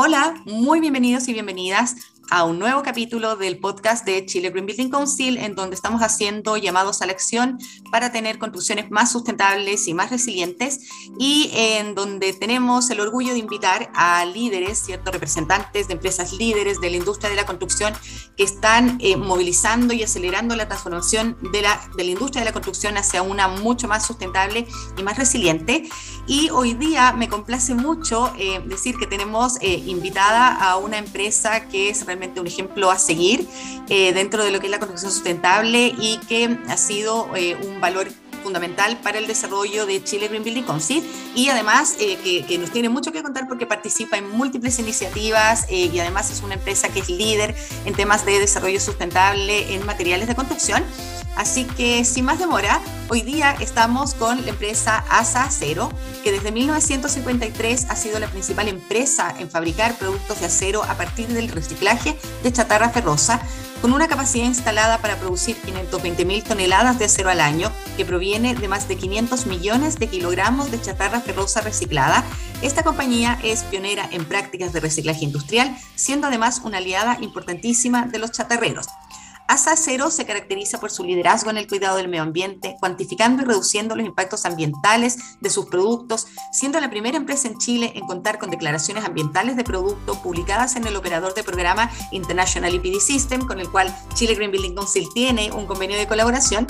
Hola, muy bienvenidos y bienvenidas a un nuevo capítulo del podcast de Chile Green Building Council, en donde estamos haciendo llamados a la acción para tener construcciones más sustentables y más resilientes, y en donde tenemos el orgullo de invitar a líderes, ciertos representantes de empresas líderes de la industria de la construcción que están eh, movilizando y acelerando la transformación de la, de la industria de la construcción hacia una mucho más sustentable y más resiliente. Y hoy día me complace mucho eh, decir que tenemos eh, invitada a una empresa que es un ejemplo a seguir eh, dentro de lo que es la construcción sustentable y que ha sido eh, un valor fundamental para el desarrollo de Chile Green Building Council y además eh, que, nos tiene mucho que contar porque participa en múltiples iniciativas y además es una empresa que es líder en temas de desarrollo sustentable en materiales de construcción. Así que sin más demora, hoy día estamos con la empresa ASA Acero, que desde 1953 ha sido la principal empresa en fabricar productos de acero a partir del reciclaje de chatarra ferrosa, con una capacidad instalada para producir 520 mil toneladas de acero al año, que proviene de más de 500 millones de kilogramos de chatarra ferrosa reciclada. Esta compañía es pionera en prácticas de reciclaje industrial, siendo además una aliada importantísima de los chatarreros. ASA Cero se caracteriza por su liderazgo en el cuidado del medio ambiente, cuantificando y reduciendo los impactos ambientales de sus productos, siendo la primera empresa en Chile en contar con declaraciones ambientales de producto publicadas en el operador de programa International EPD System, con el cual Chile Green Building Council tiene un convenio de colaboración,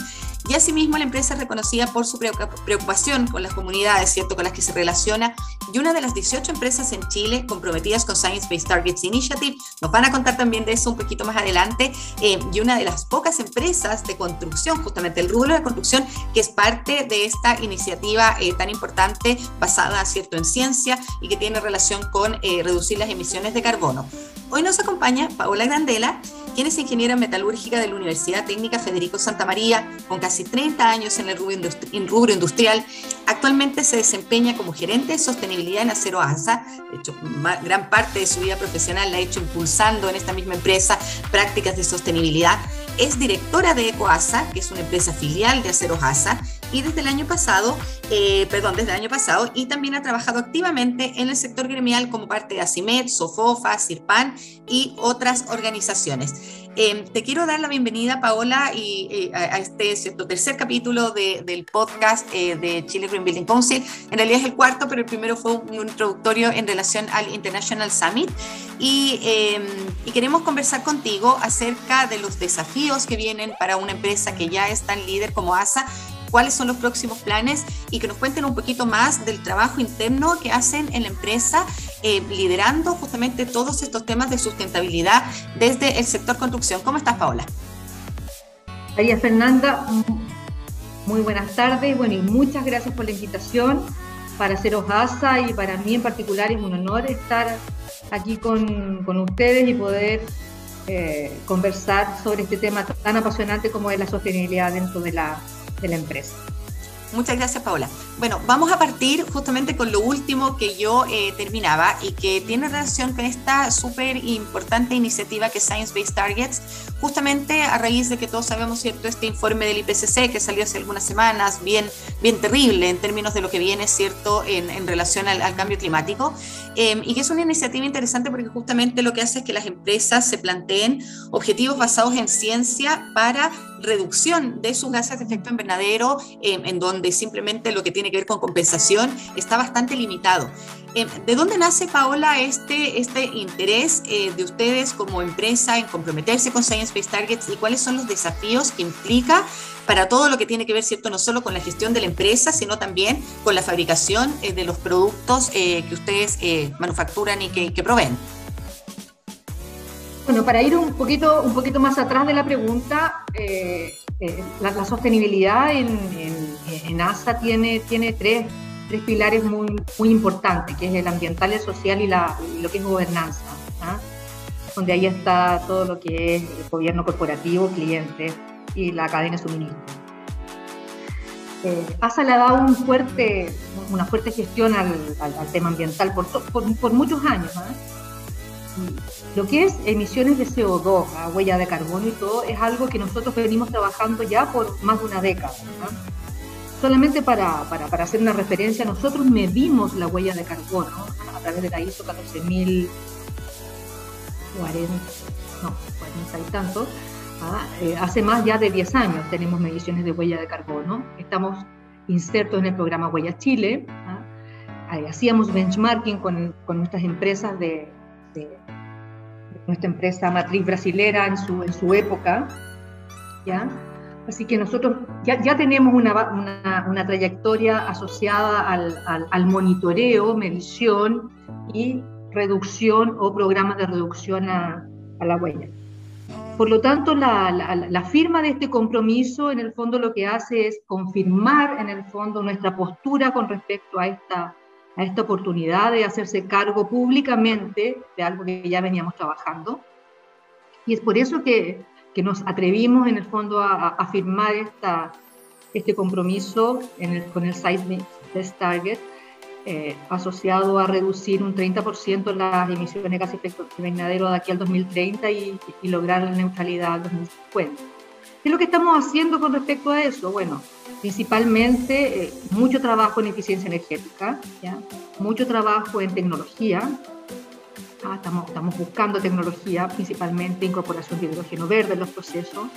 y asimismo la empresa es reconocida por su preocupación con las comunidades, ¿cierto?, con las que se relaciona, y una de las 18 empresas en Chile comprometidas con Science Based Targets Initiative, nos van a contar también de eso un poquito más adelante, eh, y una de las pocas empresas de construcción, justamente el rubro de construcción, que es parte de esta iniciativa eh, tan importante basada, ¿cierto?, en ciencia y que tiene relación con eh, reducir las emisiones de carbono. Hoy nos acompaña Paola Grandela, quien es ingeniera metalúrgica de la Universidad Técnica Federico Santa María, con casi 30 años en el rubro, industrial. Actualmente se desempeña como gerente de sostenibilidad en Acero ASA. De hecho, gran parte de su vida profesional la ha hecho impulsando en esta misma empresa prácticas de sostenibilidad. Es directora de EcoASA, que es una empresa filial de Acero ASA, y desde el año pasado, eh, perdón, desde el año pasado, y también ha trabajado activamente en el sector gremial como parte de ACIMED, SOFOFA, CIRPAN y otras organizaciones. Eh, te quiero dar la bienvenida, Paola, y, eh, a, este tercer capítulo de, del podcast de Chile Green Building Council. En realidad es el cuarto, pero el primero fue un, introductorio en relación al International Summit. Y, y queremos conversar contigo acerca de los desafíos que vienen para una empresa que ya es tan líder como ASA cuáles son los próximos planes y que nos cuenten un poquito más del trabajo interno que hacen en la empresa, eh, liderando justamente todos estos temas de sustentabilidad desde el sector construcción. ¿Cómo estás, Paola? María Fernanda, muy buenas tardes. Bueno, y muchas gracias por la invitación para haceros ASA y para mí en particular es un honor estar aquí con, con ustedes y poder eh, conversar sobre este tema tan apasionante como es la sostenibilidad dentro de la, de la empresa. Muchas gracias, Paola. Bueno, vamos a partir justamente con lo último que yo eh, terminaba y que tiene relación con esta súper importante iniciativa que es Science Based Targets, justamente a raíz de que todos sabemos, ¿cierto?, este informe del IPCC que salió hace algunas semanas, bien, bien terrible en términos de lo que viene, ¿cierto?, en, en relación al, al, cambio climático, eh, y que es una iniciativa interesante porque justamente lo que hace es que las empresas se planteen objetivos basados en ciencia para reducción de sus gases de efecto invernadero, eh, en donde simplemente lo que tiene que ver con compensación está bastante limitado. Eh, ¿De dónde nace, Paola, este, este interés eh, de ustedes como empresa en comprometerse con Science Based Targets y cuáles son los desafíos que implica para todo lo que tiene que ver, ¿cierto?, no solo con la gestión de la empresa, sino también con la fabricación de los productos que ustedes manufacturan y que, que proveen? Bueno, para ir un poquito, un poquito más atrás de la pregunta, eh, eh, la, sostenibilidad en, en, ASA tiene, tiene tres, tres, pilares muy, muy importantes, que es el ambiental, el social y, la, lo que es gobernanza, ¿ah? donde ahí está todo lo que es el gobierno corporativo, clientes y la cadena de suministro. Eh, ASA le ha dado un fuerte, una fuerte gestión al, tema ambiental por, por, por muchos años. ¿ah? Lo que es emisiones de CO2, huella de carbono y todo, es algo que nosotros venimos trabajando ya por más de una década. Solamente para, para, para, hacer una referencia, nosotros medimos la huella de carbono a través de la ISO 40, no, 40 y tanto, ¿ah? eh, hace más ya de 10 años tenemos mediciones de huella de carbono. Estamos insertos en el programa Huella Chile. ¿ah? hacíamos benchmarking con, con, nuestras empresas de, de, nuestra empresa matriz brasilera en su, en su época. ¿ya? Así que nosotros ya, ya tenemos una, una, una, trayectoria asociada al, al, al, monitoreo, medición y reducción o programas de reducción a, a la huella. Por lo tanto, la, la, la, firma de este compromiso en el fondo lo que hace es confirmar en el fondo nuestra postura con respecto a esta, a esta oportunidad de hacerse cargo públicamente de algo que ya veníamos trabajando. Y es por eso que que nos atrevimos en el fondo a, a firmar esta, este compromiso en el, con el Science Best Target eh, asociado a reducir un 30% las emisiones de gases de invernadero de aquí al 2030 y, y lograr la neutralidad al 2050. ¿Qué es lo que estamos haciendo con respecto a eso? Bueno, principalmente eh, mucho trabajo en eficiencia energética, ¿ya? mucho trabajo en tecnología, Ah, estamos, estamos buscando tecnología, principalmente incorporación de hidrógeno verde en los procesos,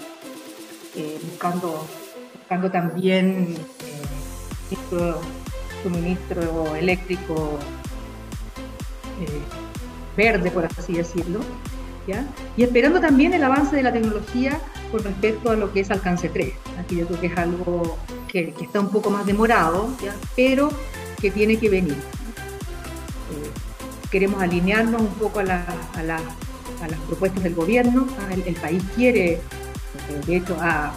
eh, buscando, buscando también eh, suministro eléctrico eh, verde, por así decirlo, ¿ya? y esperando también el avance de la tecnología con respecto a lo que es alcance 3. Aquí yo creo que es algo que, que está un poco más demorado, ¿ya? pero que tiene que venir queremos alinearnos un poco a, la, a, la, a las propuestas del gobierno. Ah, el, el, país quiere, eh, de hecho, ha,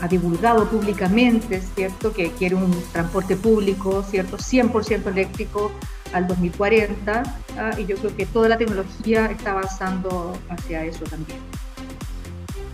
ha, divulgado públicamente, ¿cierto?, que quiere un transporte público, ¿cierto?, 100% eléctrico al 2040, ¿ah? y yo creo que toda la tecnología está avanzando hacia eso también.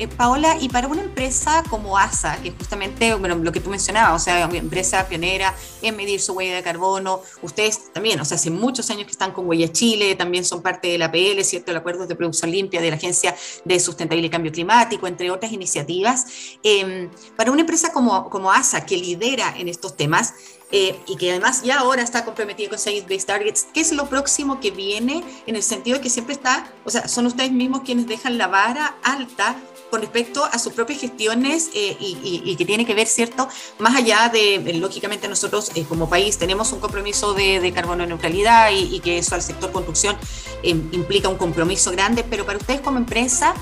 Eh, Paola, y para una empresa como ASA, que justamente bueno, lo que tú mencionabas, o sea, una empresa pionera en medir su huella de carbono, ustedes también, o sea, hace muchos años que están con Huella Chile, también son parte de la APL, ¿cierto? El Acuerdo de Producción Limpia de la Agencia de Sustentabilidad y Cambio Climático, entre otras iniciativas. Eh, para una empresa como, como ASA, que lidera en estos temas, eh, y que además ya ahora está comprometido con Science Based Targets, ¿qué es lo próximo que viene en el sentido de que siempre está, o sea, son ustedes mismos quienes dejan la vara alta con respecto a sus propias gestiones eh, y, que tiene que ver, ¿cierto? Más allá de, eh, lógicamente nosotros eh, como país tenemos un compromiso de, carbono neutralidad y, que eso al sector construcción eh, implica un compromiso grande, pero para ustedes como empresa,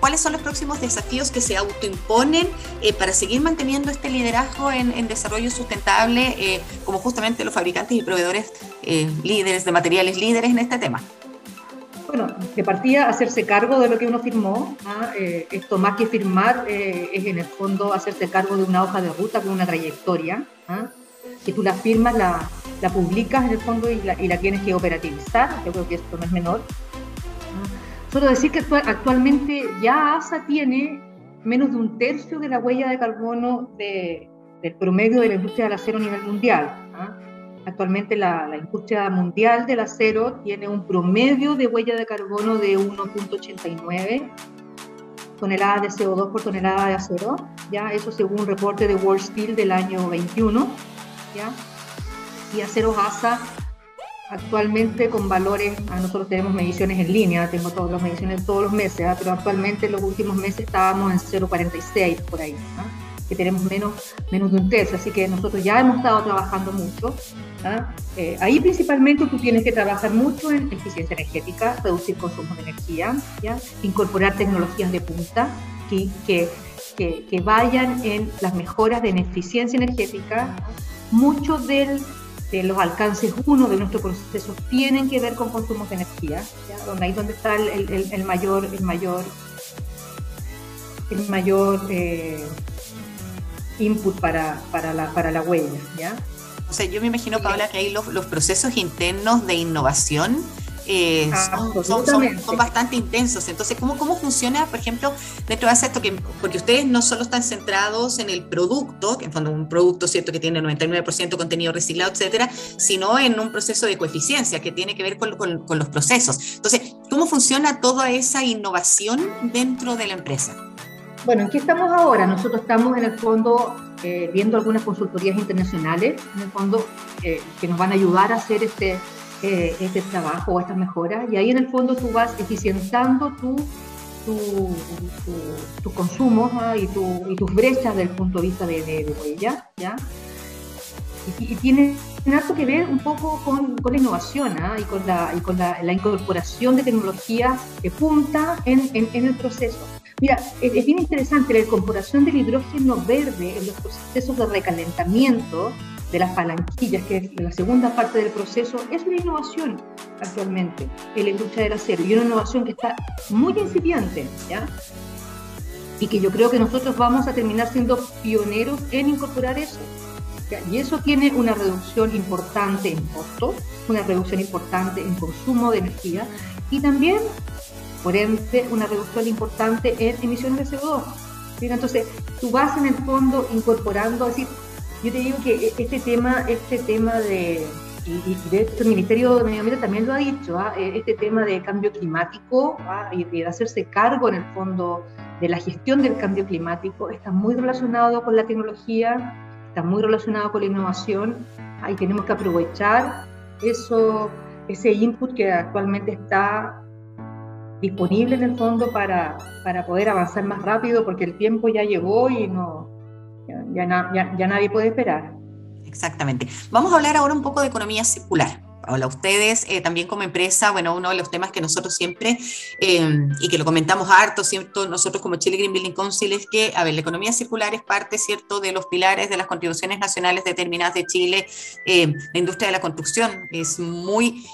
¿cuáles son los próximos desafíos que se autoimponen para seguir manteniendo este liderazgo en desarrollo sustentable como justamente los fabricantes y proveedores líderes de materiales líderes en este tema? Bueno, de partida hacerse cargo de lo que uno firmó. ¿ah? Eh, esto más que firmar eh, es en el fondo hacerse cargo de una hoja de ruta con una trayectoria. ¿ah? Que tú la firmas, la, publicas en el fondo y la, tienes que operativizar. Yo creo que esto no es menor. ¿ah? Solo decir que actualmente ya ASA tiene menos de un tercio de la huella de carbono de, del promedio de la industria del acero a nivel mundial. Actualmente la, la, industria mundial del acero tiene un promedio de huella de carbono de 1.89 toneladas de CO2 por tonelada de acero, ya eso según un reporte de World Steel del año 21, ya y aceros ASA actualmente con valores, ah, nosotros tenemos mediciones en línea, tengo todas las mediciones todos los meses, ¿eh? pero actualmente en los últimos meses estábamos en 0.46 por ahí. ¿eh? Que tenemos menos, menos de un tercio, así que nosotros ya hemos estado trabajando mucho. ¿ah? Eh, ahí principalmente tú tienes que trabajar mucho en eficiencia energética, reducir consumo de energía, ¿ya? incorporar tecnologías de punta que, que, que, que vayan en las mejoras de eficiencia energética. Muchos del de los alcances uno de nuestros procesos tienen que ver con consumos de energía, ¿ya? donde ahí donde está el, el, el mayor, el mayor, el mayor eh, input para, para, la, para la huella, ¿ya? O sea, yo me imagino, Paula, que ahí los, los procesos internos de innovación eh, son, son, son, son, bastante intensos. Entonces, ¿cómo, ¿cómo funciona, por ejemplo, dentro de esto? Que, porque ustedes no solo están centrados en el producto, que en fondo un producto cierto que tiene 99% contenido reciclado, etcétera, sino en un proceso de coeficiencia que tiene que ver con, con, con los procesos. Entonces, ¿cómo funciona toda esa innovación dentro de la empresa? Bueno, ¿en qué estamos ahora? Nosotros estamos en el fondo eh, viendo algunas consultorías internacionales, en el fondo, eh, que nos van a ayudar a hacer este, eh, este trabajo o estas mejoras y ahí en el fondo tú vas eficientando tu, tu, tu, consumo ¿ah? y, y, tus brechas desde el punto de vista de, de, huella, ¿ya? Y, tiene algo que ver un poco con, con la innovación ¿ah? y con, la, y con la, la, incorporación de tecnologías que punta en, en, en el proceso. Mira, es, bien interesante la incorporación del hidrógeno verde en los procesos de recalentamiento de las palanquillas, que es la segunda parte del proceso, es una innovación actualmente en la industria del acero y una innovación que está muy incipiente, ¿ya? Y que yo creo que nosotros vamos a terminar siendo pioneros en incorporar eso. Y eso tiene una reducción importante en costo, una reducción importante en consumo de energía y también, por ende, una reducción importante en emisiones de CO2. Entonces, tú vas en el fondo incorporando, decir, yo te digo que e, este tema, este tema de, y, de hecho el Ministerio de Medio Ambiente también lo ha dicho, ¿ah? e, este tema de cambio climático ¿ah? y de hacerse cargo en el fondo de la gestión del cambio climático está muy relacionado con la tecnología, está muy relacionado con la innovación ¿ah? y tenemos que aprovechar eso, ese input que actualmente está disponible en el fondo para, para poder avanzar más rápido porque el tiempo ya llegó y no, ya, ya, nadie puede esperar. Exactamente. Vamos a hablar ahora un poco de economía circular. Hola, ustedes eh, también como empresa, bueno, uno de los temas que nosotros siempre, eh, y que lo comentamos harto, ¿cierto? Nosotros como Chile Green Building Council, es que, a ver, la economía circular es parte, ¿cierto?, de los pilares de las contribuciones nacionales determinadas de Chile. Eh, la industria de la construcción es muy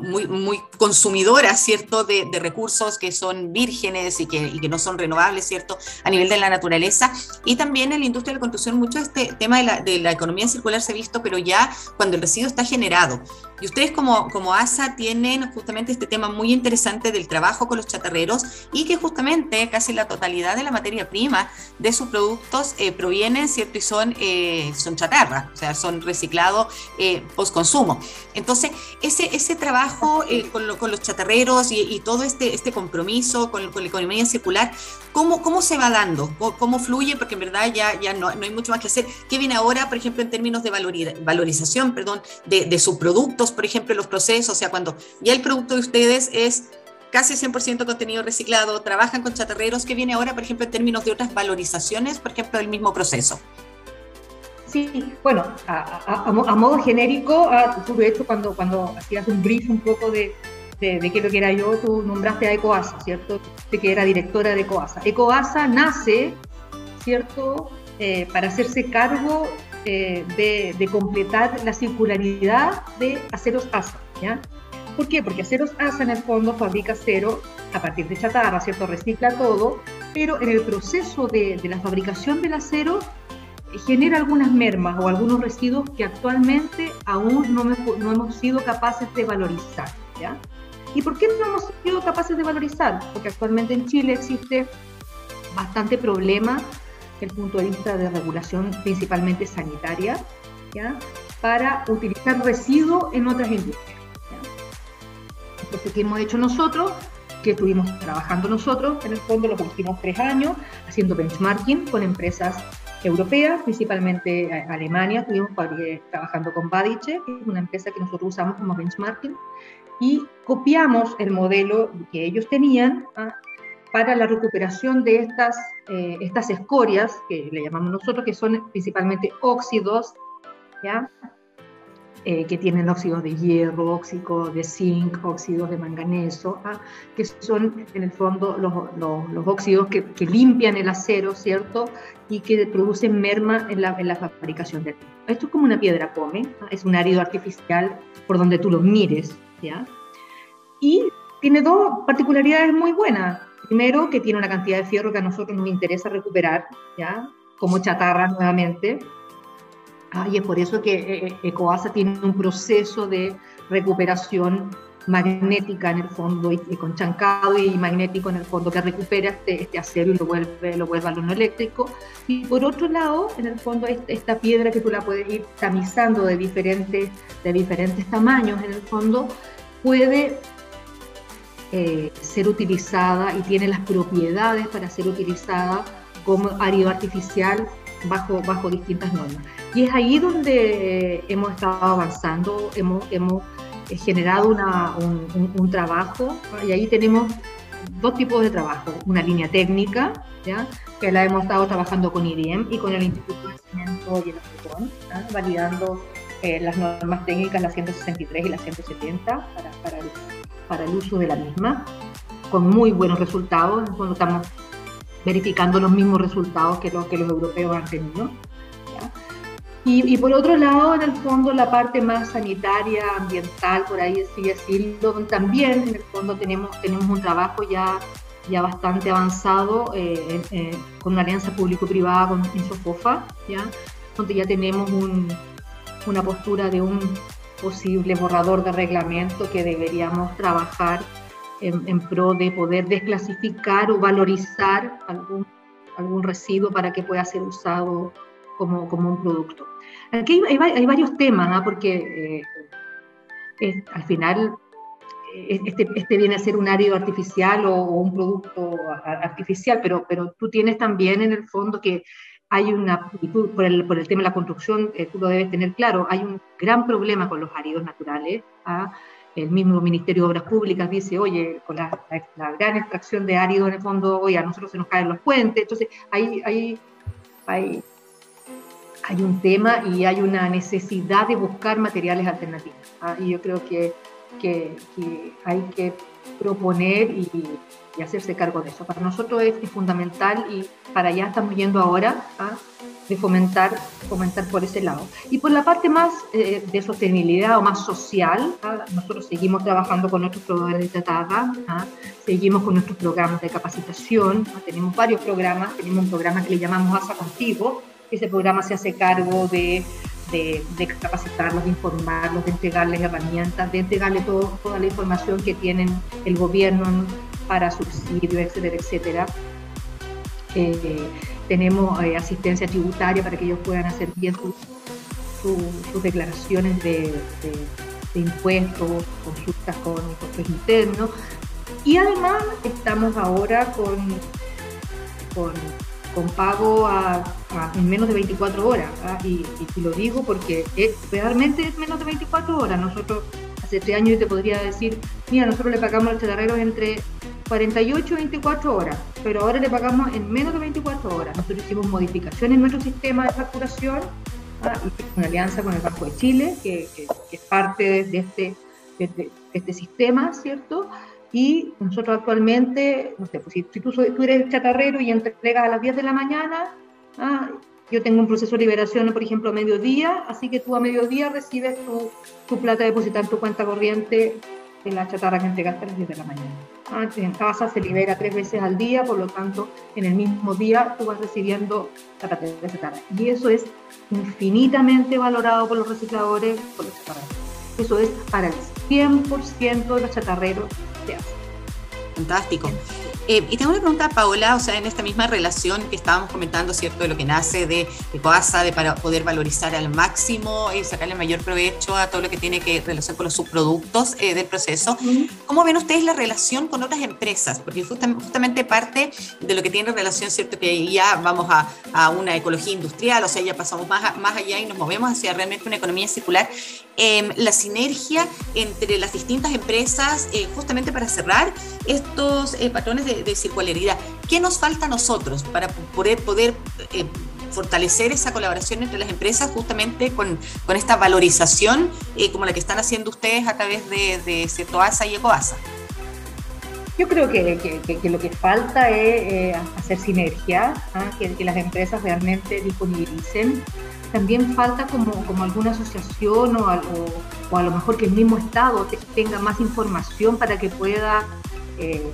muy, muy consumidora, ¿cierto?, de, recursos que son vírgenes y que, y que, no son renovables, ¿cierto?, a nivel de la naturaleza. Y también en la industria de la construcción, mucho este tema de la, de la economía circular se ha visto, pero ya cuando el residuo está generado. Y ustedes como, como ASA tienen justamente este tema muy interesante del trabajo con los chatarreros y que justamente casi la totalidad de la materia prima de sus productos eh, provienen, ¿cierto? Y son, eh, son chatarra, o sea, son reciclados eh, post consumo. Entonces, ese, ese trabajo eh, con, con, los chatarreros y, todo este, este compromiso con, con, la economía circular, ¿cómo, cómo se va dando? ¿Cómo, fluye? Porque en verdad ya, ya no, no, hay mucho más que hacer. ¿Qué viene ahora, por ejemplo, en términos de valorización perdón, de, de sus productos? por ejemplo, los procesos, o sea, cuando ya el producto de ustedes es casi 100% contenido reciclado, trabajan con chatarreros, ¿qué viene ahora, por ejemplo, en términos de otras valorizaciones, por ejemplo, del mismo proceso? Sí, bueno, a, modo genérico, ah, tú de hecho cuando, cuando hacías un brief un poco de, de, qué es lo que era yo, tú nombraste a Ecoasa, ¿cierto? De que era directora de Ecoasa. Ecoasa nace, ¿cierto? Eh, para hacerse cargo eh, de, completar la circularidad de aceros ASA. ¿ya? ¿Por qué? Porque aceros ASA en el fondo fabrica acero a partir de chatarra, ¿cierto? Recicla todo, pero en el proceso de, la fabricación del acero genera algunas mermas o algunos residuos que actualmente aún no, hemos sido capaces de valorizar. ¿ya? ¿Y por qué no hemos sido capaces de valorizar? Porque actualmente en Chile existe bastante problema el punto de vista de regulación principalmente sanitaria, ¿ya? para utilizar residuos en otras industrias. Entonces, ¿qué hemos hecho nosotros? Que estuvimos trabajando nosotros, en el fondo, los últimos tres años, haciendo benchmarking con empresas europeas, principalmente Alemania, estuvimos trabajando con Badice, que es una empresa que nosotros usamos como benchmarking, y copiamos el modelo que ellos tenían ¿ah? para la recuperación de estas, eh, estas escorias, que le llamamos nosotros, que son principalmente óxidos, ¿ya? Eh, que tienen óxidos de hierro, óxidos de zinc, óxidos de manganeso, ¿ah? que son en el fondo los, los, óxidos que, que, limpian el acero, ¿cierto? Y que producen merma en la, en la fabricación del Esto es como una piedra come, ¿ah? es un árido artificial por donde tú lo mires, ¿ya? Y tiene dos particularidades muy buenas. Primero, que tiene una cantidad de fierro que a nosotros nos interesa recuperar, ¿ya? Como chatarra nuevamente. Ah, y es por eso que eh, eh, Ecoasa tiene un proceso de recuperación magnética en el fondo y, con chancado y magnético en el fondo que recupera este, este, acero y lo vuelve, lo vuelve al horno eléctrico. Y por otro lado, en el fondo esta piedra que tú la puedes ir tamizando de diferentes, de diferentes tamaños, en el fondo puede eh, ser utilizada y tiene las propiedades para ser utilizada como árido artificial bajo, bajo distintas normas. Y es ahí donde hemos estado avanzando, hemos, hemos generado una, un, un, trabajo y ahí tenemos dos tipos de trabajo, una línea técnica, ¿ya? que la hemos estado trabajando con IDM y con el Instituto de Cimiento y el validando eh, las normas técnicas, las 163 y las 170, para, para, el, para, el, uso de la misma, con muy buenos resultados. Cuando estamos verificando los mismos resultados que los que los europeos han tenido. Y, y, por otro lado, en el fondo, la parte más sanitaria, ambiental, por ahí así decirlo, también en el fondo tenemos, tenemos un trabajo ya, ya bastante avanzado eh, eh, con una alianza público-privada con Insofofa, ¿ya? donde ya tenemos un, una postura de un posible borrador de reglamento que deberíamos trabajar en, pro de poder desclasificar o valorizar algún, algún residuo para que pueda ser usado como, como un producto. Aquí hay, hay, varios temas, ¿ah? porque eh, al final eh, este, este, viene a ser un árido artificial o, o, un producto artificial, pero, pero tú tienes también en el fondo que hay una, por el, por el tema de la construcción, eh, tú lo debes tener claro, hay un gran problema con los áridos naturales. ¿ah? El mismo Ministerio de Obras Públicas dice, oye, con la, gran extracción de áridos en el fondo, oye, a nosotros se nos caen los puentes. Entonces, hay, hay, hay, hay un tema y hay una necesidad de buscar materiales alternativos. ¿ah? Y yo creo que, que, hay que proponer y, y hacerse cargo de eso. Para nosotros es, fundamental y para allá estamos yendo ahora ¿ah? de fomentar, fomentar por ese lado. Y por la parte más eh, de sostenibilidad o más social, ¿ah? nosotros seguimos trabajando con nuestros proveedores de chatarra, ¿ah? seguimos con nuestros programas de capacitación, tenemos varios programas, tenemos un programa que le llamamos ASA Contigo, ese programa se hace cargo de de, de, capacitarlos, de informarlos, de entregarles herramientas, de entregarles todo, toda la información que tienen el gobierno para subsidios, etcétera, etcétera. Eh, tenemos eh, asistencia tributaria para que ellos puedan hacer bien sus declaraciones de, impuestos, consultas con impuestos internos. Y además estamos ahora con, con, pago en menos de 24 horas. ¿ah? Y, lo digo porque es, realmente es menos de 24 horas. Nosotros hace tres años te podría decir, mira, nosotros le pagamos a los chatarreros entre 48 24 horas, pero ahora le pagamos en menos de 24 horas. Nosotros hicimos modificaciones en nuestro sistema de facturación, una alianza con el Banco de Chile, que, es parte de este, de, este sistema, ¿cierto? Y nosotros actualmente, no sé, pues si, tú, tú, eres chatarrero y entregas a las 10 de la mañana, ¿ah? yo tengo un proceso de liberación, por ejemplo, a mediodía, así que tú a mediodía recibes tu, tu plata depositada en tu cuenta corriente en la chatarra que entregaste a las 10 de la mañana. Antes en casa se libera tres veces al día, por lo tanto, en el mismo día tú vas recibiendo la de chatarra. Y eso es infinitamente valorado por los recicladores, por los chatarreros. Eso es para el 100% de los chatarreros de Asia. Fantástico. Eh, y tengo una pregunta, Paola, o sea, en esta misma relación que estábamos comentando, ¿cierto? De lo que nace de, de COASA, de para poder valorizar al máximo y sacarle mayor provecho a todo lo que tiene que relación con los subproductos eh, del proceso. ¿Cómo ven ustedes la relación con otras empresas? Porque justamente parte de lo que tiene relación, ¿cierto? Que ya vamos a, a una ecología industrial, o sea, ya pasamos más, más allá y nos movemos hacia realmente una economía circular. Eh, la sinergia entre las distintas empresas, eh, justamente para cerrar estos eh, patrones de, de, circularidad. ¿Qué nos falta a nosotros para poder, poder eh, fortalecer esa colaboración entre las empresas justamente con, con esta valorización eh, como la que están haciendo ustedes a través de, de CETOASA y ECOASA? Yo creo que, que, que, lo que falta es eh, hacer sinergia, ¿ah? que, las empresas realmente disponibilicen también falta como, como alguna asociación o, o, o, a lo mejor que el mismo Estado tenga más información para que pueda eh,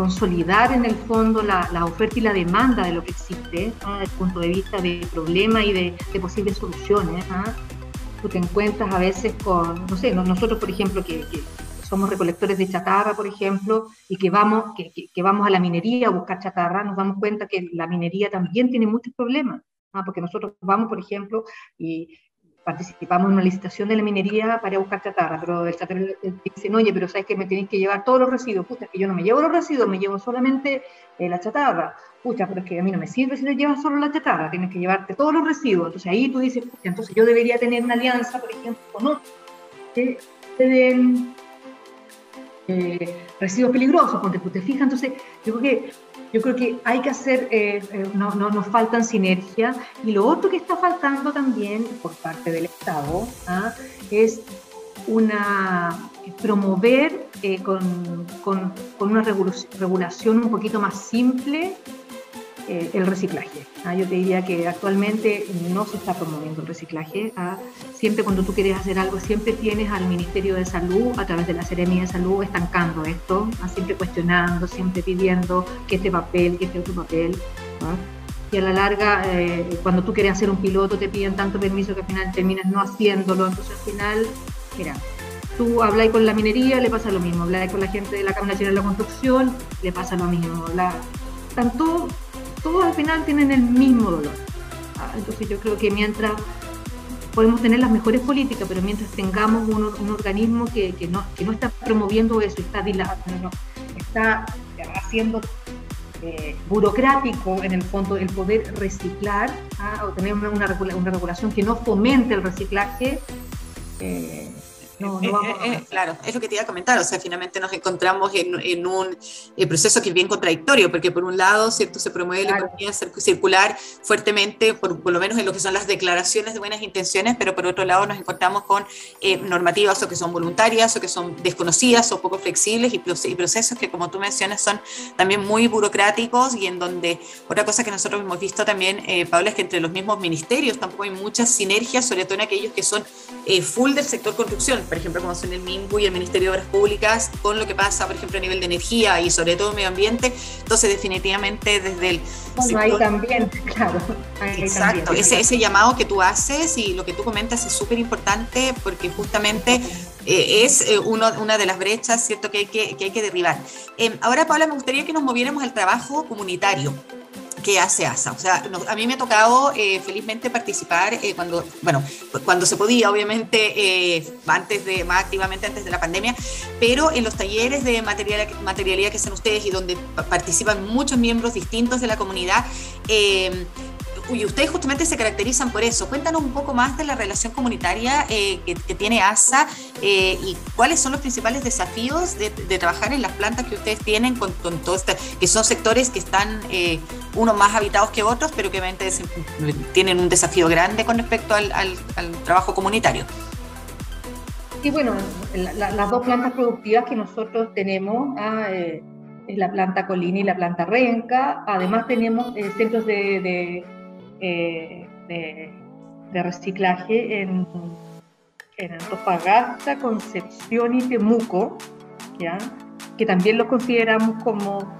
consolidar en el fondo la, la, oferta y la demanda de lo que existe ¿no? desde el punto de vista de problema y de, de posibles soluciones. ¿no? Tú te encuentras a veces con, no sé, nosotros por ejemplo que, que somos recolectores de chatarra, por ejemplo, y que vamos, que, que, que, vamos a la minería a buscar chatarra, nos damos cuenta que la minería también tiene muchos problemas. ¿ah? porque nosotros vamos, por ejemplo, y participamos en una licitación de la minería para buscar chatarra, pero el chatarra dice, oye, pero sabes que me tenéis que llevar todos los residuos, puta, es que yo no me llevo los residuos, me llevo solamente eh, la chatarra, pucha, pero es que a mí no me sirve si te llevas solo la chatarra, tienes que llevarte todos los residuos, entonces ahí tú dices, pucha, entonces yo debería tener una alianza, por ejemplo, con otros que te den eh, residuos peligrosos, porque tú te fijas, entonces yo creo que yo creo que hay que hacer, eh, eh, no, no, nos faltan sinergia. Y lo otro que está faltando también por parte del Estado ¿ah? es una promover eh, con, con, con, una regulación un poquito más simple eh, el reciclaje. ¿ah? Yo te diría que actualmente no se está promoviendo el reciclaje. ¿ah? Siempre cuando tú quieres hacer algo, siempre tienes al Ministerio de Salud, a través de la Seremia de Salud, estancando esto, ¿ah? siempre cuestionando, siempre pidiendo que este papel, que este otro papel. Y a la larga, eh, cuando tú quieres hacer un piloto, te piden tanto permiso que al final terminas no haciéndolo. Entonces al final, mira, tú hablas con la minería, le pasa lo mismo. Hablas con la gente de la Cámara Nacional de la Construcción, le pasa lo mismo. La, tanto todos al final tienen el mismo dolor. Ah, entonces yo creo que mientras podemos tener las mejores políticas, pero mientras tengamos un, organismo que, no, está promoviendo eso, está, está haciendo eh, burocrático en el fondo el poder reciclar ah, o tener una, una, regulación que no fomente el reciclaje, eh, eh, eh, eh, claro, es lo que te iba a comentar, o sea, finalmente nos encontramos en, un proceso que es bien contradictorio, porque por un lado, ¿cierto? Se promueve la economía circular fuertemente, por, lo menos en lo que son las declaraciones de buenas intenciones, pero por otro lado nos encontramos con normativas o que son voluntarias o que son desconocidas o poco flexibles y, procesos que, como tú mencionas, son también muy burocráticos y en donde otra cosa que nosotros hemos visto también, Paula, es que entre los mismos ministerios tampoco hay muchas sinergias, sobre todo en aquellos que son full del sector construcción por ejemplo, como son el MINBU y el Ministerio de Obras Públicas, con lo que pasa, por ejemplo, a nivel de energía y sobre todo medio ambiente. Entonces, definitivamente desde el... Bueno, ahí también, claro. exacto, Ese, ese llamado que tú haces y lo que tú comentas es súper importante porque justamente eh, es eh, uno, una de las brechas, ¿cierto?, que hay que, que, hay que derribar. Em, ahora, Paula, me gustaría que nos moviéramos al trabajo comunitario que hace ASA. O sea, a mí me ha tocado eh, felizmente participar eh, cuando, bueno, cuando se podía, obviamente, eh, antes de, más activamente antes de la pandemia, pero en los talleres de material, materialidad que hacen ustedes y donde participan muchos miembros distintos de la comunidad, y ustedes justamente se caracterizan por eso. Cuéntanos un poco más de la relación comunitaria que, tiene ASA y cuáles son los principales desafíos de, trabajar en las plantas que ustedes tienen con, todo este, que son sectores que están unos más habitados que otros, pero que obviamente tienen un desafío grande con respecto al, trabajo comunitario. Y bueno, las dos plantas productivas que nosotros tenemos, ah, es la planta Colina y la planta Renca. Además tenemos centros de eh, reciclaje en, Antofagasta, Concepción y Temuco, que también los consideramos como,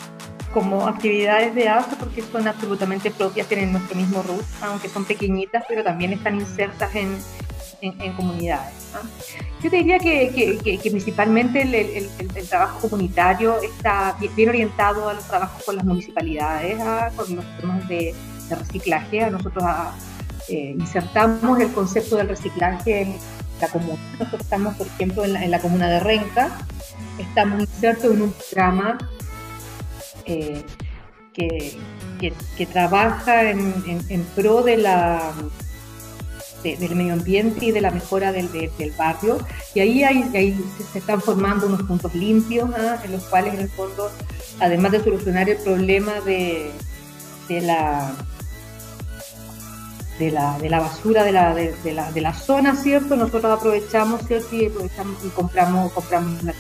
como actividades de ASA porque son absolutamente propias, tienen nuestro mismo RUT, aunque son pequeñitas, pero también están insertas en, en, comunidades. Yo te diría que, que, principalmente el, el, trabajo comunitario está bien, orientado a los trabajos con las municipalidades, con los temas de de reciclaje. Nosotros ah, eh, insertamos el concepto del reciclaje en la comuna. Nosotros estamos, por ejemplo, en la, comuna de Renca, estamos insertos en un programa eh, que, que, trabaja en, en, pro de la, del medio ambiente y de la mejora del, del barrio. Y ahí, ahí se están formando unos puntos limpios, ¿ah? en los cuales, en el fondo, además de solucionar el problema de, de la de la, de la basura de la, de, la, de la zona, ¿cierto? Nosotros aprovechamos, ¿cierto? Y, aprovechamos y compramos, compramos la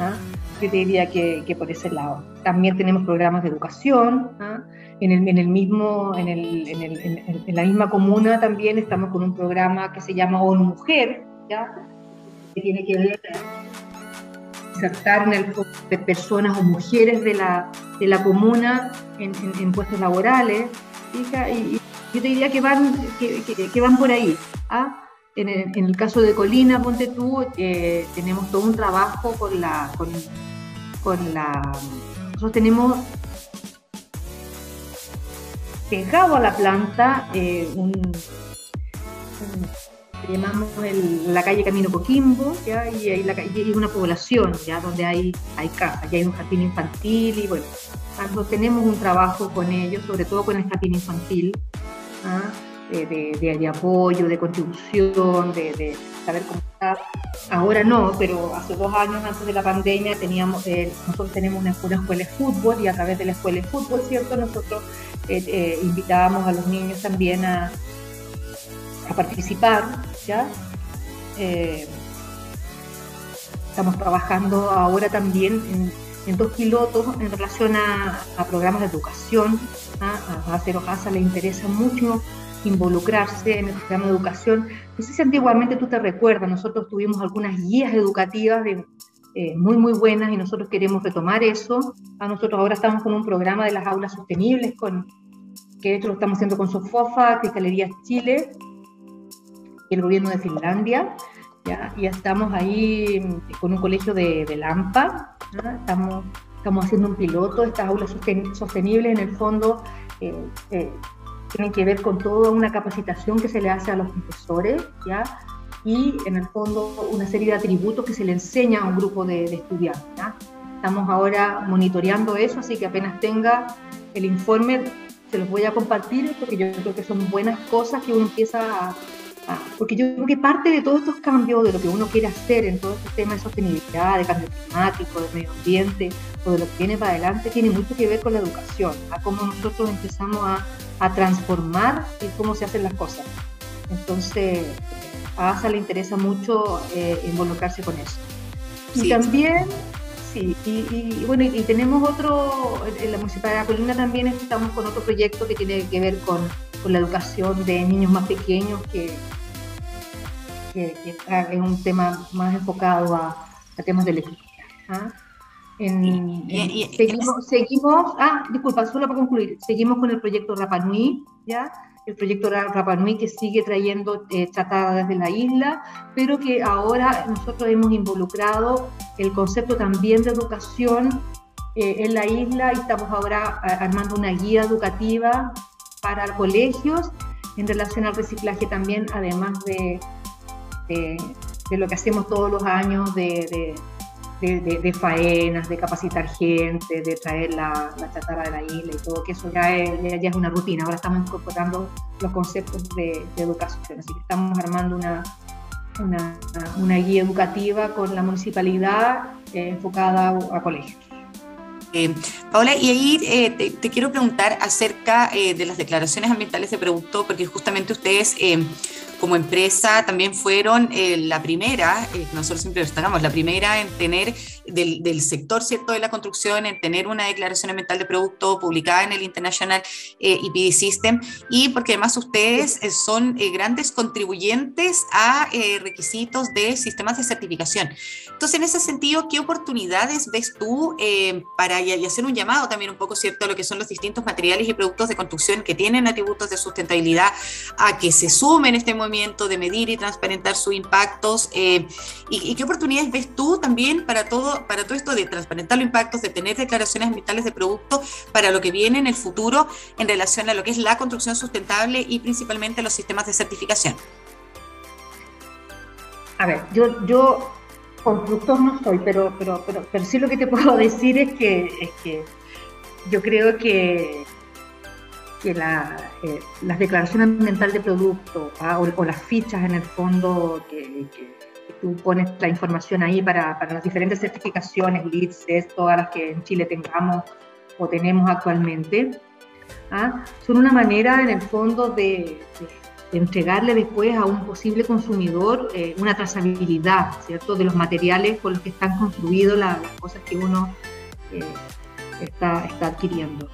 ¿ah? Yo te diría que, que, por ese lado. También tenemos programas de educación. ¿ah? En, el, en, el mismo, en, el, en, la misma comuna también estamos con un programa que se llama ONU Mujer, que tiene que ver insertar en el de personas o mujeres de la, de la comuna en, puestos laborales. Y, yo te diría que van, que, van por ahí. ¿ah? En, el, caso de Colina, ponte tú, eh, tenemos todo un trabajo con la, con, la, nosotros tenemos pegado a la planta eh, un, llamamos la calle Camino Coquimbo, ¿ya? y hay, una población ya donde hay, hay casas, ya hay un jardín infantil y bueno, cuando tenemos un trabajo con ellos, sobre todo con el jardín infantil, ¿ah? de, de, apoyo, de contribución, de, saber cómo Ahora no, pero hace dos años antes de la pandemia teníamos, eh, nosotros tenemos una, escuela de fútbol y a través de la escuela de fútbol, ¿cierto? Nosotros eh, eh, invitábamos a los niños también a, a participar, ¿ya? estamos trabajando ahora también en, dos pilotos en relación a, programas de educación. ¿ah? A Cero Casa le interesa mucho involucrarse en el programa de educación. No sé si antiguamente tú te recuerdas, nosotros tuvimos algunas guías educativas de, eh, muy, muy buenas y nosotros queremos retomar eso. A nosotros ahora estamos con un programa de las aulas sostenibles, con, que de hecho lo estamos haciendo con Sofofa, Cristalería Chile y el gobierno de Finlandia. Ya, y estamos ahí mm, con un colegio de, de Lampa, estamos, estamos haciendo un piloto, estas aulas sostenibles en el fondo eh, eh, tienen que ver con toda una capacitación que se le hace a los profesores, ¿ya? Y en el fondo una serie de atributos que se le enseña a un grupo de, estudiantes, ¿ya? Estamos ahora monitoreando eso, así que apenas tenga el informe se los voy a compartir porque yo creo que son buenas cosas que uno empieza a, porque yo creo que parte de todos estos cambios, de lo que uno quiere hacer en todo este tema de sostenibilidad, de cambio climático, de medio ambiente, o de lo que viene para adelante, tiene mucho que ver con la educación, a cómo nosotros empezamos a, a transformar y cómo se hacen las cosas. Entonces, a ASA le interesa mucho eh, involucrarse con eso. Y también, sí, y, bueno, y, tenemos otro, en la Municipalidad de la Colina también estamos con otro proyecto que tiene que ver con, con la educación de niños más pequeños, que, que, es un tema más enfocado a, temas de lectura. ¿ah? seguimos, seguimos, ah, disculpa, solo para concluir, seguimos con el proyecto Rapanui, ¿ya? El proyecto Rapanui que sigue trayendo eh, tratadas desde la isla, pero que ahora nosotros hemos involucrado el concepto también de educación eh, en la isla y estamos ahora armando una guía educativa para colegios en relación al reciclaje también, además de, de, lo que hacemos todos los años de de, faenas, de capacitar gente, de traer la, la, chatarra de la isla y todo, que eso ya es, una rutina. Ahora estamos incorporando los conceptos de, educación, así que estamos armando una, una, una guía educativa con la municipalidad eh, enfocada a, colegios. Eh, Paola, y ahí eh, te, quiero preguntar acerca de las declaraciones ambientales de producto, porque justamente ustedes como empresa también fueron eh, la primera, eh, nosotros siempre destacamos, la primera en tener del, del, sector cierto de la construcción, en tener una declaración ambiental de producto publicada en el International eh, EPD System y porque además ustedes eh, son grandes contribuyentes a requisitos de sistemas de certificación. Entonces, en ese sentido, ¿qué oportunidades ves tú para y hacer un llamado también un poco cierto a lo que son los distintos materiales y productos de construcción que tienen atributos de sustentabilidad a que se sumen este movimiento? de medir y transparentar sus impactos. Eh, y, qué oportunidades ves tú también para todo, para todo esto de transparentar los impactos, de tener declaraciones ambientales de producto para lo que viene en el futuro en relación a lo que es la construcción sustentable y principalmente los sistemas de certificación? A ver, yo, yo constructor no soy, pero, pero, pero, sí lo que te puedo decir es que, es que yo creo que que la, eh, las declaraciones ambientales de producto ¿ah? o, las fichas en el fondo que, tú pones la información ahí para, para, las diferentes certificaciones, LIDS, todas las que en Chile tengamos o tenemos actualmente, ¿ah? son una manera en el fondo de, entregarle después a un posible consumidor eh, una trazabilidad, ¿cierto?, de los materiales con los que están construidos las cosas que uno eh, está, está adquiriendo.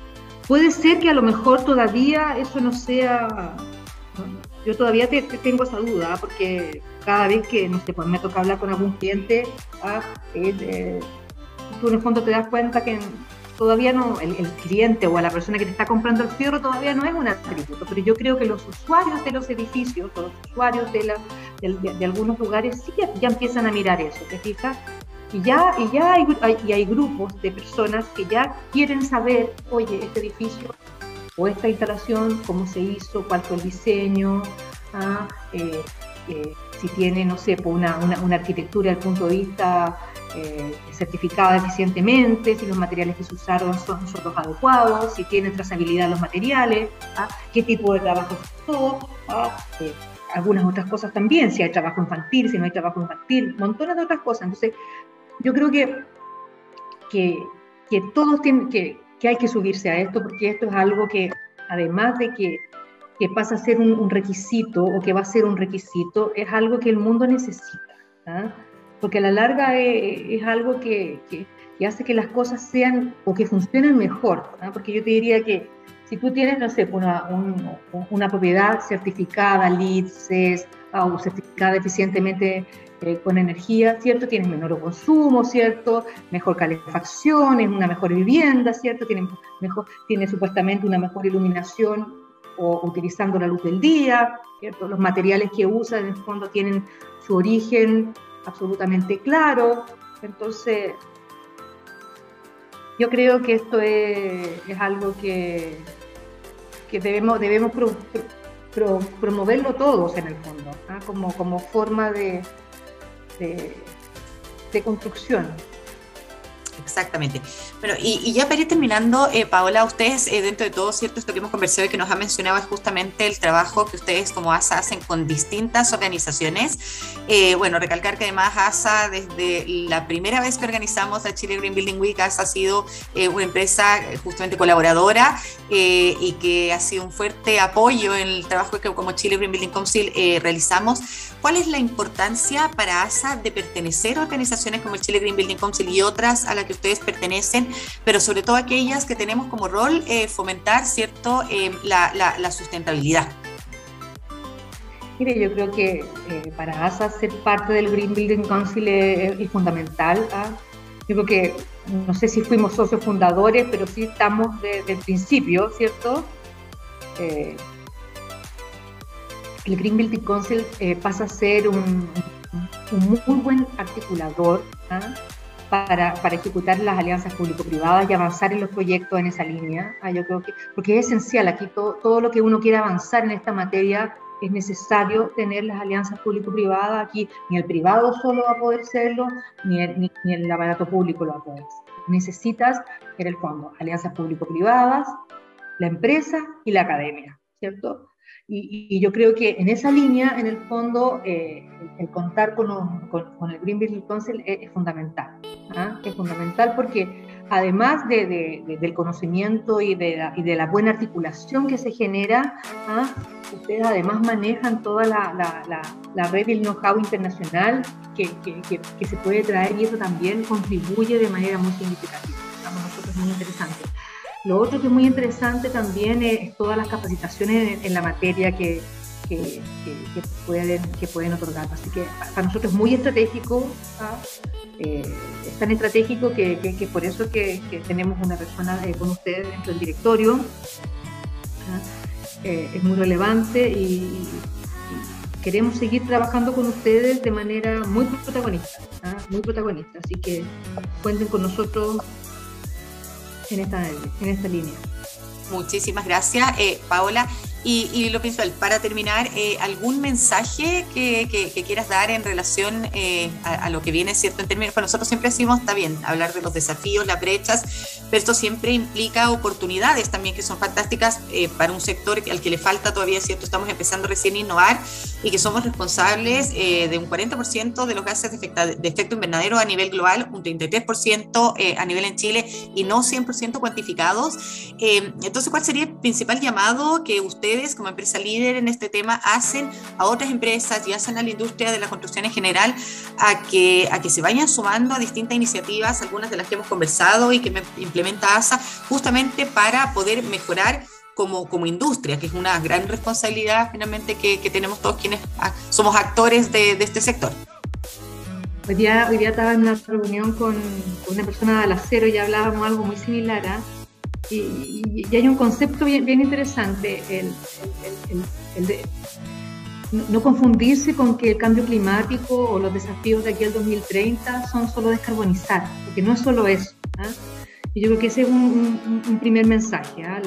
Puede ser que a lo mejor todavía eso no sea, yo todavía tengo esa duda, porque cada vez que, no sé, pues me toca hablar con algún cliente, ah, eh, tú en el fondo te das cuenta que todavía no, el, cliente o la persona que te está comprando el fierro todavía no es un atributo, pero yo creo que los usuarios de los edificios, los usuarios de, algunos lugares sí ya, empiezan a mirar eso, ¿te fijas? Y ya, y ya hay, y hay grupos de personas que ya quieren saber, oye, este edificio o esta instalación, cómo se hizo, cuál fue el diseño, ah, eh, si tiene, no sé, pues una, una, arquitectura desde el punto de vista eh, certificada eficientemente, si los materiales que se usaron son, son los adecuados, si tiene trazabilidad los materiales, ¿ah? qué tipo de trabajo se usó, ¿ah? eh, algunas otras cosas también, si hay trabajo infantil, si no hay trabajo infantil, montones de otras cosas. Entonces, yo creo que, que, que todos tienen que, que hay que subirse a esto, porque esto es algo que, además de que que pasa a ser un, requisito o que va a ser un requisito, es algo que el mundo necesita, ¿ah? porque a la larga es, algo que, que, hace que las cosas sean o que funcionen mejor, ¿ah? porque yo te diría que si tú tienes, no sé, una, una propiedad certificada, LEED, CES, o certificada eficientemente eh, con energía, ¿cierto? Tienes menor consumo, ¿cierto? Mejor calefacción, es una mejor vivienda, ¿cierto? Tiene, mejor, tiene supuestamente una mejor iluminación o utilizando la luz del día, los materiales que usa en el fondo tienen su origen absolutamente claro, entonces yo creo que esto es, algo que, que debemos, debemos promoverlo todos en el fondo, ¿ah? como, como forma de, de construcción. Exactamente. Bueno, y, ya para ir terminando, eh, Paola, ustedes, eh, dentro de todo, ¿cierto? Esto que hemos conversado y que nos ha mencionado es justamente el trabajo que ustedes como ASA hacen con distintas organizaciones. Eh, bueno, recalcar que además ASA, desde la primera vez que organizamos la Chile Green Building Week, ASA ha sido una empresa justamente colaboradora y que ha sido un fuerte apoyo en el trabajo que como Chile Green Building Council realizamos. ¿Cuál es la importancia para ASA de pertenecer a organizaciones como el Chile Green Building Council y otras a las que ustedes pertenecen, pero sobre todo aquellas que tenemos como rol eh, fomentar cierto eh, la, sustentabilidad. Mire, yo creo que eh, para ASA ser parte del Green Building Council es, fundamental. ¿ah? Yo creo que, no sé si fuimos socios fundadores, pero sí estamos desde el principio, ¿cierto? el Green Building Council pasa a ser un, un muy buen articulador ¿ah? Para, para, ejecutar las alianzas público-privadas y avanzar en los proyectos en esa línea. Ah, yo creo que, porque es esencial, aquí todo, todo lo que uno quiera avanzar en esta materia es necesario tener las alianzas público-privadas. Aquí ni el privado solo va a poder serlo, ni el, ni, ni el aparato público lo va a poder hacer. Necesitas, en el fondo, alianzas público-privadas, la empresa y la academia, ¿cierto? Y, yo creo que en esa línea, en el fondo, eh, el, contar con, el Green Building Council es, fundamental. ¿ah? Es fundamental porque además de, del conocimiento y de, la, y buena articulación que se genera, ¿ah? ustedes además manejan toda la, la, red del know-how internacional que, que, que, se puede traer y eso también contribuye de manera muy significativa. Para nosotros es muy interesante. Lo otro que es muy interesante también es todas las capacitaciones en, la materia que, que, pueden, que pueden otorgar. Así que para nosotros es muy estratégico, ¿ah? eh, es tan estratégico que, por eso que, tenemos una persona eh, con ustedes dentro del directorio. ¿ah? Eh, es muy relevante y, queremos seguir trabajando con ustedes de manera muy protagonista, ¿ah? muy protagonista. Así que cuenten con nosotros en esta, en esta línea. Muchísimas gracias, eh, Paola. Y, lo principal, para terminar, eh, ¿algún mensaje que, quieras dar en relación eh, a, lo que viene, cierto? En términos, para nosotros siempre decimos, está bien, hablar de los desafíos, las brechas, pero esto siempre implica oportunidades también que son fantásticas para un sector al que le falta todavía, cierto, estamos empezando recién a innovar y que somos responsables de un 40% de los gases de, de, efecto invernadero a nivel global, un 33% a nivel en Chile y no 100% cuantificados. entonces, ¿cuál sería el principal llamado que usted como empresa líder en este tema hacen a otras empresas y hacen a la industria de la construcción en general a que, a que se vayan sumando a distintas iniciativas, algunas de las que hemos conversado y que implementa ASA, justamente para poder mejorar como, como, industria, que es una gran responsabilidad finalmente que, tenemos todos quienes somos actores de, este sector. Hoy día, hoy día estaba en una reunión con, una persona del acero y hablábamos algo muy similar. ¿eh? Y, hay un concepto bien, bien interesante, el, el, de no confundirse con que el cambio climático o los desafíos de aquí al 2030 son solo descarbonizar, porque no es solo eso. ¿ah? Y yo creo que ese es un, un, primer mensaje, ¿ah?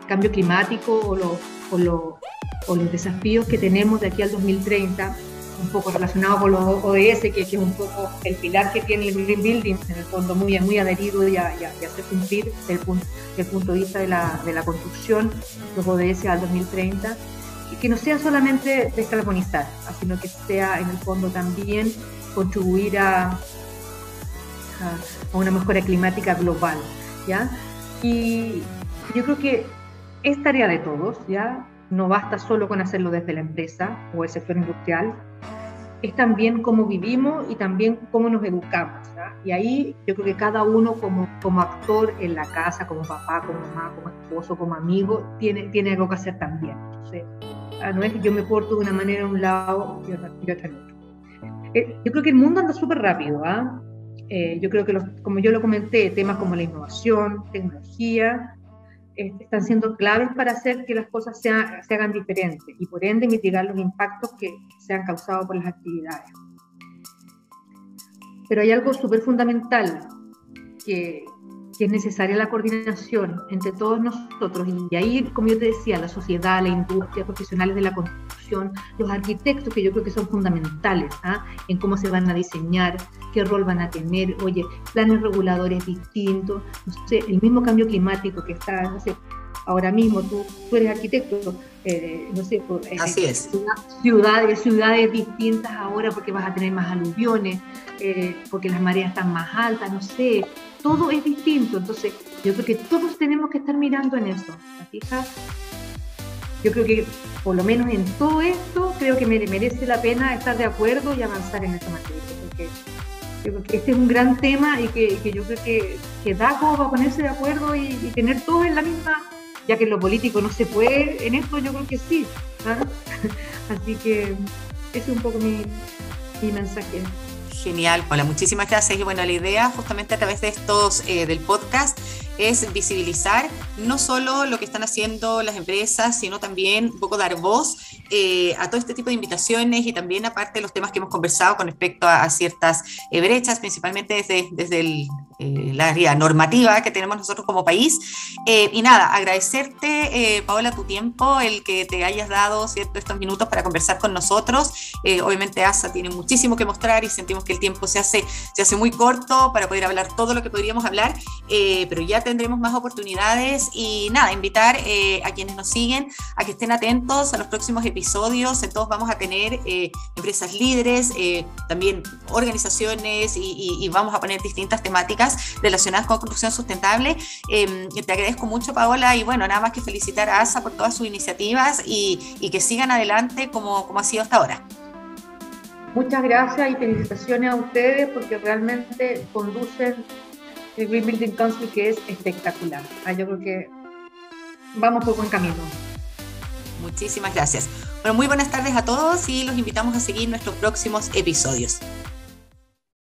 el cambio climático o, lo, o, lo, o, los desafíos que tenemos de aquí al 2030 un poco relacionado con los ODS, que, es un poco el pilar que tiene el Green Building, en el fondo muy, muy adherido y a, hacer cumplir desde el, punto, el punto de vista de la, de la construcción, los ODS al 2030, y que no sea solamente descarbonizar, sino que sea en el fondo también contribuir a, a, una mejora climática global. ¿ya? Y yo creo que es tarea de todos, ¿ya? no basta solo con hacerlo desde la empresa o el sector industrial, es también cómo vivimos y también cómo nos educamos. Y ahí yo creo que cada uno como, como actor en la casa, como papá, como mamá, como esposo, como amigo, tiene, tiene algo que hacer también. Ah, no es que yo me porto de una manera en un lado y otra, en otro. Eh, yo creo que el mundo anda súper rápido. ¿ah? Eh, yo creo que, los, como yo lo comenté, temas como la innovación, tecnología, están siendo claves para hacer que las cosas se hagan diferentes y por ende mitigar los impactos que se han causado por las actividades. Pero hay algo súper fundamental que, que es necesaria la coordinación entre todos nosotros y ahí, como yo te decía, la sociedad, la industria, profesionales de la construcción, los arquitectos que yo creo que son fundamentales ¿ah? en cómo se van a diseñar, qué rol van a tener, oye, planes reguladores distintos, no sé, el mismo cambio climático que está, no sé, ahora mismo tú, tú eres arquitecto, eh, no sé, eh, Así es. ciudades, ciudades distintas ahora porque vas a tener más aluviones, eh, porque las mareas están más altas, no sé, todo es distinto. Entonces, yo creo que todos tenemos que estar mirando en eso. fijas? Yo creo que, por lo menos en todo esto, creo que merece la pena estar de acuerdo y avanzar en esta materia. Porque este es un gran tema y que, yo creo que, que da como para ponerse de acuerdo y, tener todos en la misma, ya que en lo político no se puede, en esto yo creo que sí. Así que ese es un poco mi, mi mensaje. Genial, Paula, muchísimas gracias. Y bueno, la idea justamente a través de estos eh, del podcast es visibilizar no solo lo que están haciendo las empresas, sino también un poco dar voz eh, a todo este tipo de invitaciones y también aparte los temas que hemos conversado con respecto a, ciertas eh, brechas, principalmente desde, desde el, la área normativa que tenemos nosotros como país. y nada, agradecerte, Paola, tu tiempo, el que te hayas dado ¿cierto? estos minutos para conversar con nosotros. obviamente ASA tiene muchísimo que mostrar y sentimos que el tiempo se hace, se hace muy corto para poder hablar todo lo que podríamos hablar, pero ya tendremos más oportunidades y nada, invitar eh, a quienes nos siguen a que estén atentos a los próximos episodios. En todos vamos a tener eh, empresas líderes, eh, también organizaciones y, vamos a poner distintas temáticas relacionadas con construcción sustentable. Em, te agradezco mucho, Paola, y bueno, nada más que felicitar a ASA por todas sus iniciativas y, que sigan adelante como, como ha sido hasta ahora. Muchas gracias y felicitaciones a ustedes porque realmente conducen el Green Building Council que es espectacular. Ah, yo creo que vamos por buen camino. Muchísimas gracias. Bueno, muy buenas tardes a todos y los invitamos a seguir nuestros próximos episodios.